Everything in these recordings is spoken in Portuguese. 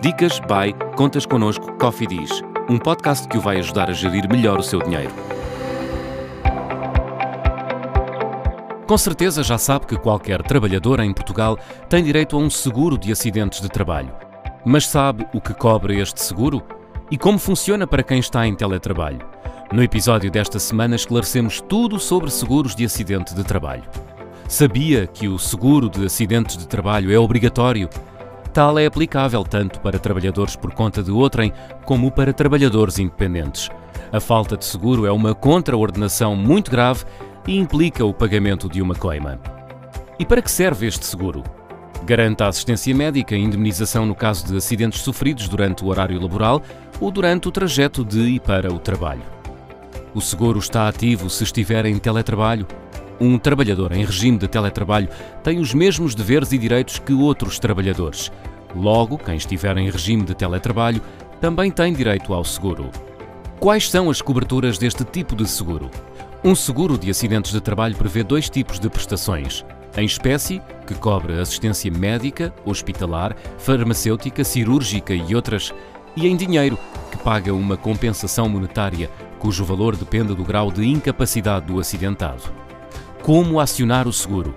Dicas by Contas Connosco Coffee Diz, um podcast que o vai ajudar a gerir melhor o seu dinheiro. Com certeza já sabe que qualquer trabalhador em Portugal tem direito a um seguro de acidentes de trabalho. Mas sabe o que cobre este seguro? E como funciona para quem está em teletrabalho? No episódio desta semana esclarecemos tudo sobre seguros de acidente de trabalho. Sabia que o seguro de acidentes de trabalho é obrigatório tal é aplicável tanto para trabalhadores por conta de outrem como para trabalhadores independentes. A falta de seguro é uma contraordenação muito grave e implica o pagamento de uma coima. E para que serve este seguro? Garante a assistência médica e indemnização no caso de acidentes sofridos durante o horário laboral ou durante o trajeto de e para o trabalho. O seguro está ativo se estiver em teletrabalho. Um trabalhador em regime de teletrabalho tem os mesmos deveres e direitos que outros trabalhadores. Logo, quem estiver em regime de teletrabalho também tem direito ao seguro. Quais são as coberturas deste tipo de seguro? Um seguro de acidentes de trabalho prevê dois tipos de prestações. Em espécie, que cobre assistência médica, hospitalar, farmacêutica, cirúrgica e outras, e em dinheiro, que paga uma compensação monetária, cujo valor depende do grau de incapacidade do acidentado. Como acionar o seguro?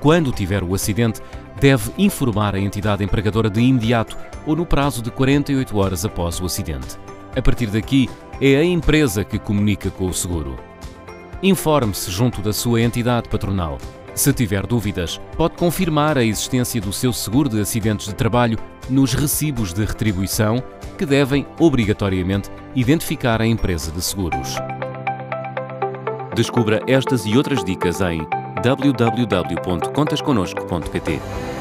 Quando tiver o acidente, deve informar a entidade empregadora de imediato ou no prazo de 48 horas após o acidente. A partir daqui, é a empresa que comunica com o seguro. Informe-se junto da sua entidade patronal. Se tiver dúvidas, pode confirmar a existência do seu seguro de acidentes de trabalho nos recibos de retribuição que devem, obrigatoriamente, identificar a empresa de seguros. Descubra estas e outras dicas em www.contasconosco.pt.